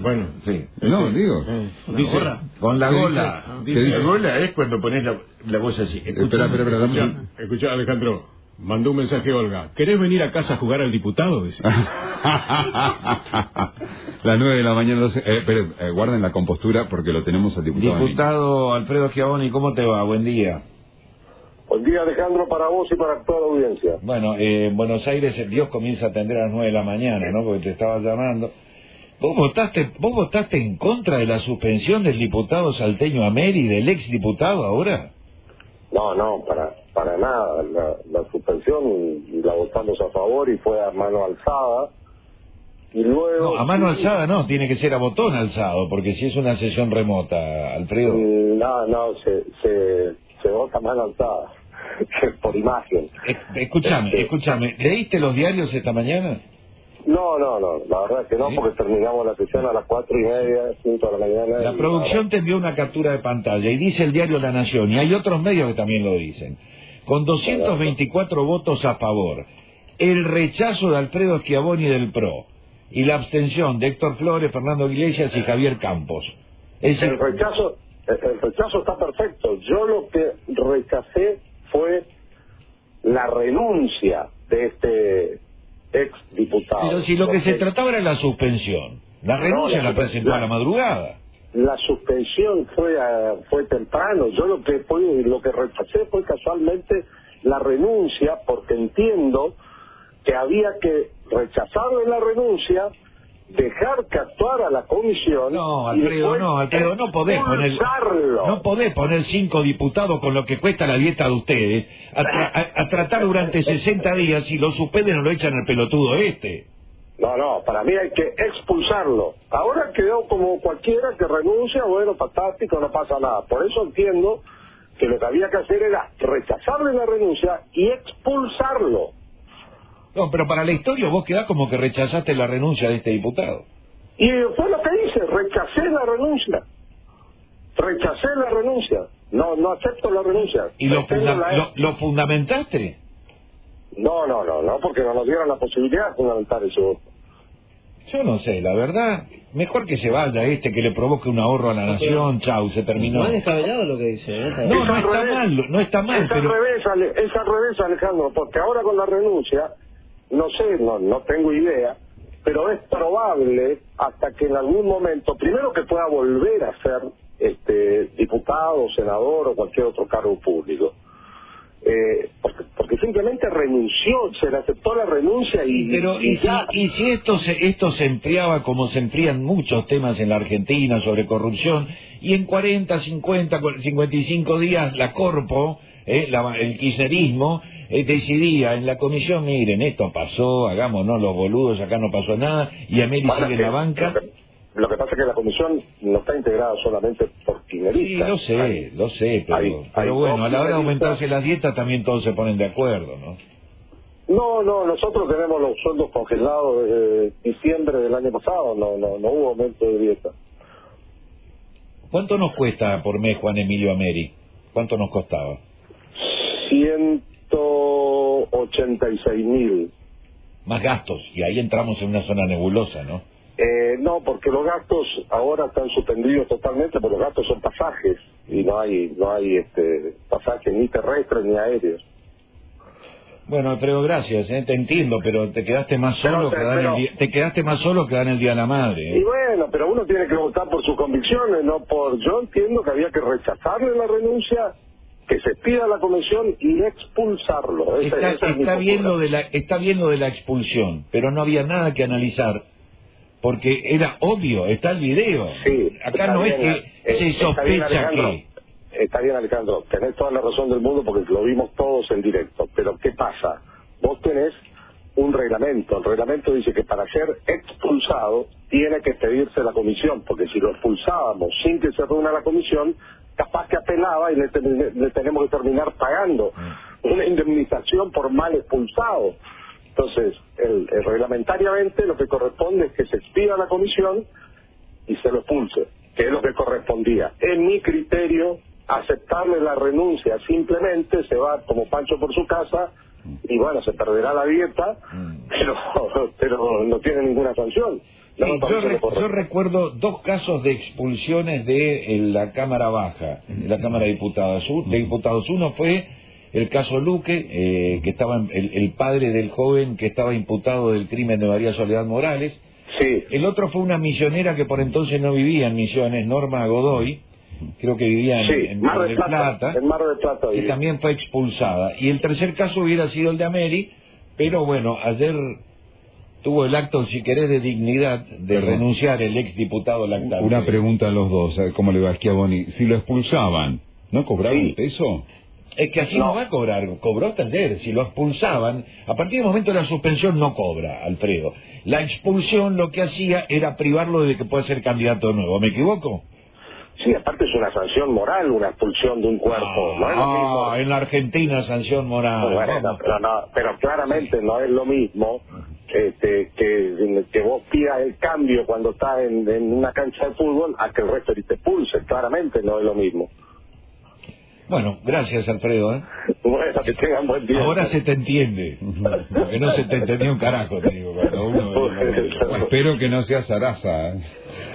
Bueno, Sí. No, digo. dice, Con la ¿Qué gola. dice? ¿Qué la dice? gola es cuando pones la, la voz así. Espera, espera, espera, dame Escucha, un- escucha, Alejandro, mandó un mensaje a Olga. ¿Querés venir a casa a jugar al diputado? Dice. Las nueve de la mañana, eh, esperen, eh, guarden la compostura porque lo tenemos al diputado. Diputado Alfredo Schiavoni, ¿cómo te va? Buen día. Buen día Alejandro para vos y para toda la audiencia. Bueno, eh, en Buenos Aires el Dios comienza a atender a las nueve de la mañana, ¿no? Porque te estaba llamando. ¿Vos votaste, ¿Vos votaste en contra de la suspensión del diputado salteño Ameri, del ex diputado ahora? No, no, para para nada. La, la suspensión la votamos a favor y fue a mano alzada. Y luego... No, a mano alzada no, tiene que ser a botón alzado, porque si es una sesión remota, Alfredo. Mm, No, no, se, se, se vota a mano alzada. Por imagen. Escúchame, escúchame, ¿leíste los diarios esta mañana? No, no, no, la verdad es que no, porque terminamos la sesión a las cuatro y media, cinco de la mañana. La producción te envió una captura de pantalla y dice el diario La Nación, y hay otros medios que también lo dicen, con 224 votos a favor, el rechazo de Alfredo Schiavoni del PRO y la abstención de Héctor Flores, Fernando Iglesias y Javier Campos. Es El rechazo, el, el rechazo está perfecto. Yo lo que rechacé fue la renuncia de este ex diputado. pero si lo que se trataba era la suspensión, la No, renuncia la- la presentó a la- madrugada. La suspensión fue a- fue temprano. Yo lo que fue, lo que rechacé fue casualmente la renuncia, porque entiendo que había que rechazar la renuncia, dejar que actuara la comisión. No, Alfredo, no, Alfredo, no podés poner, expulsarlo. no podés poner cinco diputados con lo que cuesta la dieta de ustedes a, tra- a- a tratar durante 60 días y lo suspenden o lo echan al pelotudo este. No, no, para mí hay que expulsarlo. Ahora quedó como cualquiera que renuncia, bueno, fantástico, no pasa nada. Por eso entiendo que lo que había que hacer era rechazarle la renuncia y expulsarlo. No, pero para la historia vos quedás como que rechazaste la renuncia de este diputado. Y fue lo que hice, rechacé la renuncia. Rechacé la renuncia. No, no acepto la renuncia. ¿Y lo, funda- la- lo, lo fundamentaste? No, no, no, no, porque no nos dieron la posibilidad de fundamentar ese voto. Yo no sé, la verdad, mejor que se vaya este, que le provoque un ahorro a la nación, chau, se terminó. No es descabellado lo que dice, ¿eh? No, Es no está revés. mal, no está mal, es pero... Al revés, Ale- es al revés, Alejandro, porque ahora con la renuncia, no sé, no, no tengo idea, pero es probable hasta que en algún momento, primero que pueda volver a ser este diputado, senador o cualquier otro cargo público. Eh, porque, porque simplemente renunció, se le aceptó la renuncia y, Pero, ¿y si, ya. y si esto, se, esto se enfriaba como se enfrían muchos temas en la Argentina sobre corrupción, y en 40, 50, 55 días la Corpo, eh, la- el kirchnerismo, eh, decidía en la comisión, miren, esto pasó, hagámonos los boludos, acá no pasó nada, y Pasa sigue en la banca. Lo que, lo que pasa es que la comisión no está integrada solamente por Sí, kirchneristas. lo sé, Hay- lo sé, pero, hay- hay pero bueno, a la hora de aumentarse las dietas también todos se ponen de acuerdo, ¿no? No, no, nosotros tenemos los sueldos congelados desde diciembre del año pasado, no, no, no hubo aumento de dieta. ¿Cuánto nos cuesta por mes Juan Emilio Ameri? ¿Cuánto nos costaba? 186 mil. Más gastos, y ahí entramos en una zona nebulosa, ¿no? Eh, no, porque los gastos ahora están suspendidos totalmente, porque los gastos son pasajes y no hay, no hay este pasajes ni terrestres ni aéreos. Bueno, Alfredo, gracias, ¿eh? te entiendo, pero te quedaste más solo que pero- el día, te quedaste más solo que dar el día de la madre. Y ¿eh? bueno, pero uno tiene que votar por sus convicciones, no por... Yo entiendo que había que rechazarle la renuncia, que se pida la comisión y expulsarlo. Está, esa es mi está bien lo de la, está bien lo de la expulsión, pero no había nada que analizar, porque era obvio, está el video. Sí, Acá no es que eh, se sospecha que... Está bien, Alejandro, tenés toda la razón del mundo porque lo vimos todos en directo. Pero ¿qué pasa? Vos tenés un reglamento. El reglamento dice que para ser expulsado tiene que pedirse la comisión, porque si lo expulsábamos sin que se reúna la comisión, capaz que apelaba y le, ten- le tenemos que terminar pagando una indemnización por mal expulsado. Entonces, el, el reglamentariamente lo que corresponde es que se expida la comisión y se lo expulse, que es lo que correspondía. En mi criterio, aceptarle la renuncia simplemente se va como Pancho por su casa y bueno, se perderá la dieta, Mm. pero, pero no tiene ninguna sanción. Sí, yo, re- yo recuerdo dos casos de expulsiones de la Cámara Baja, de la Cámara de Diputados. De Diputados. Uno fue el caso Luque, eh, que estaba el, el padre del joven que estaba imputado del crimen de María Soledad Morales. Sí, El otro fue una misionera que por entonces no vivía en Misiones, Norma Godoy, creo que vivía en, sí, en Mar Mar del del Plata. Plata, En Mar del Plata. que también fue expulsada. Y el tercer caso hubiera sido el de Ameri, pero bueno, ayer tuvo el acto, si querés, de dignidad de Perdón. renunciar el exdiputado Lactante. Una pregunta a los dos, a ¿cómo le va a Schiavoni? Si lo expulsaban, ¿no cobraban Sí. peso? Es que así no. No. va a cobrar, cobró hasta ayer, si lo expulsaban, a partir del momento de la suspensión no cobra, Alfredo. La expulsión lo que hacía era privarlo de que pueda ser candidato nuevo, ¿me equivoco? Sí, aparte es una sanción moral, una expulsión de un cuerpo. no es lo mismo. Ah, en la Argentina sanción moral. Bueno, pero, no, pero claramente no es lo mismo este, que, que vos pidas el cambio cuando estás en, en una cancha de fútbol a que el resto te expulse. Claramente no es lo mismo. Bueno, gracias Alfredo. ¿eh? Bueno, que tengan buen día. Ahora se te entiende, porque no se te entendía un carajo, te digo, cuando uno... Espero que no sea Sarasa. ¿eh?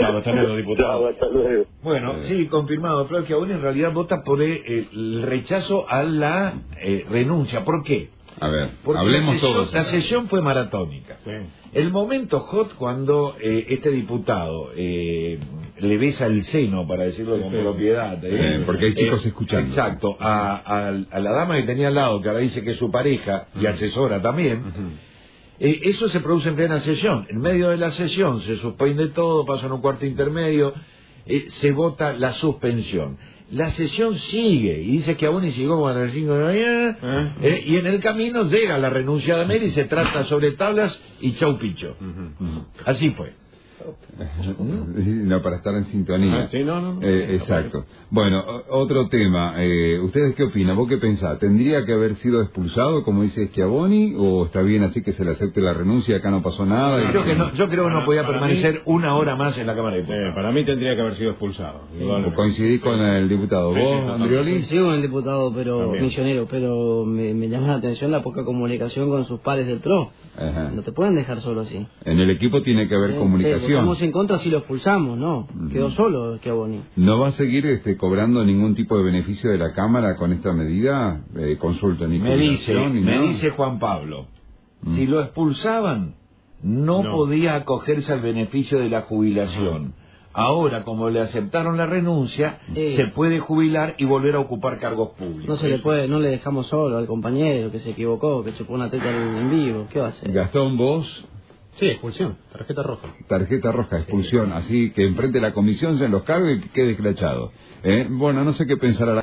Hasta luego, diputado. Chao, hasta luego. Bueno, sí, confirmado, Flor, que aún en realidad vota por eh, el rechazo a la eh, renuncia. ¿Por qué? A ver, Porque hablemos la sesión, todos. la sesión fue maratónica. El momento hot cuando eh, este diputado eh, le besa el seno, para decirlo con propiedad. ¿eh? Sí, porque hay chicos Eh, escuchando. Exacto, a, a- a la dama que tenía al lado, que ahora dice que es su pareja y asesora también. Eh, eso se produce en plena sesión. En medio de la sesión se suspende todo, pasa en un cuarto intermedio, eh, se vota la suspensión. La sesión sigue y dice que aún y llegó como a las 5 de la mañana eh, y en el camino llega la renuncia de Meri y se trata sobre tablas y chau picho. Así fue. No, para estar en sintonía. Ah, sí, no, no, no. Eh, exacto. Bueno, otro tema. Eh, ¿Ustedes qué opinan? ¿Vos qué pensás? ¿Tendría que haber sido expulsado, como dice Schiavoni, o está bien así que se le acepte la renuncia, acá no pasó nada? y- Creo que no, yo creo que no podía para permanecer una hora más en la Cámara de Eh, Diputados. para mí tendría que haber sido expulsado. ¿O indudablemente. coincidís con el diputado? Sí, sí, ¿Vos. Andrioli? Coincido con el diputado pero También. misionero, pero me, me llama la atención la poca comunicación con sus pares del PRO. Ajá. No te pueden dejar solo así. En el equipo tiene que haber Eh, sí, votamos en contra si lo expulsamos, no. Quedó solo Schiavoni. ¿No va a seguir este, cobrando ningún tipo de beneficio de la Cámara con esta medida? Eh, consulta ni Me dice, ni me nada. dice Juan Pablo, Mm. si lo expulsaban, no, No. podía acogerse al beneficio de la jubilación. Ahora, como le aceptaron la renuncia, Sí. se puede jubilar y volver a ocupar cargos públicos. No se le puede, no le dejamos solo al compañero que se equivocó, que chupó una teta en, en vivo. ¿Qué va a hacer? Gastón, vos, Sí, expulsión, tarjeta roja. tarjeta roja, expulsión, así que enfrente la comisión se los cargue y que quede esclachado. ¿Eh? Bueno, no sé qué pensará la